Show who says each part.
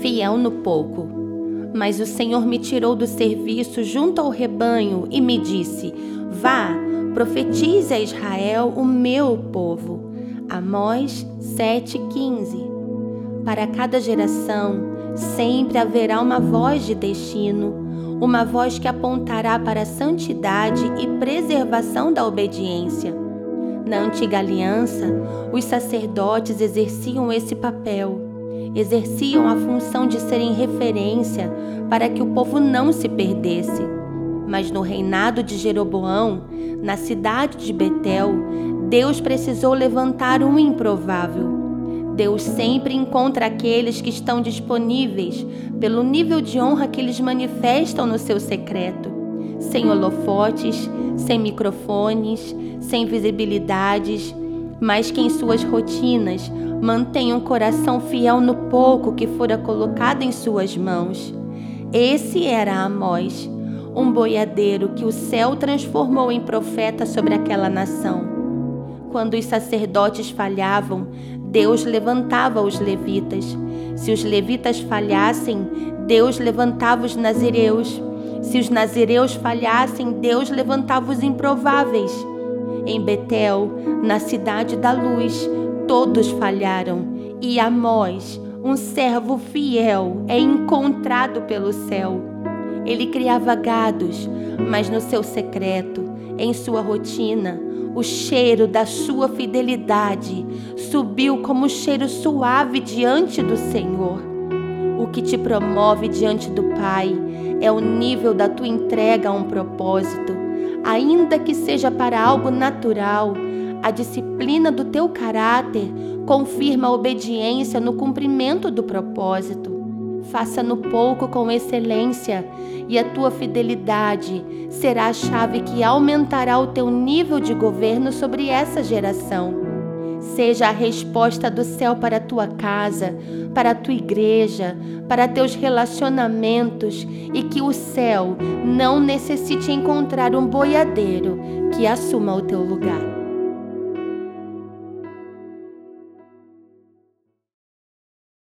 Speaker 1: fiel no pouco. Mas o Senhor me tirou do serviço junto ao rebanho e me disse: Vá, profetize a Israel, o meu povo. Amós 7,15 Para cada geração sempre haverá uma voz de destino, uma voz que apontará para a santidade e preservação da obediência. Na antiga aliança, os sacerdotes exerciam esse papel, exerciam a função de serem referência para que o povo não se perdesse. Mas no reinado de Jeroboão, na cidade de Betel, Deus precisou levantar um improvável. Deus sempre encontra aqueles que estão disponíveis pelo nível de honra que eles manifestam no seu secreto, sem holofotes, sem microfones, sem visibilidades, mas que em suas rotinas mantenham um coração fiel no pouco que fora colocado em suas mãos. Esse era Amós, um boiadeiro que o céu transformou em profeta sobre aquela nação. Quando os sacerdotes falhavam, Deus levantava os levitas. Se os levitas falhassem, Deus levantava os nazireus. Se os nazireus falhassem, Deus levantava os improváveis. Em Betel, na cidade da luz, todos falharam, e Amós, um servo fiel, é encontrado pelo céu. Ele criava gados, mas no seu secreto, em sua rotina, o cheiro da sua fidelidade subiu como cheiro suave diante do Senhor. O que te promove diante do Pai é o nível da tua entrega a um propósito, ainda que seja para algo natural. A disciplina do teu caráter confirma a obediência no cumprimento do propósito. Faça no pouco com excelência, e a tua fidelidade será a chave que aumentará o teu nível de governo sobre essa geração. Seja a resposta do céu para a tua casa, para a tua igreja, para teus relacionamentos e que o céu não necessite encontrar um boiadeiro que assuma o teu lugar.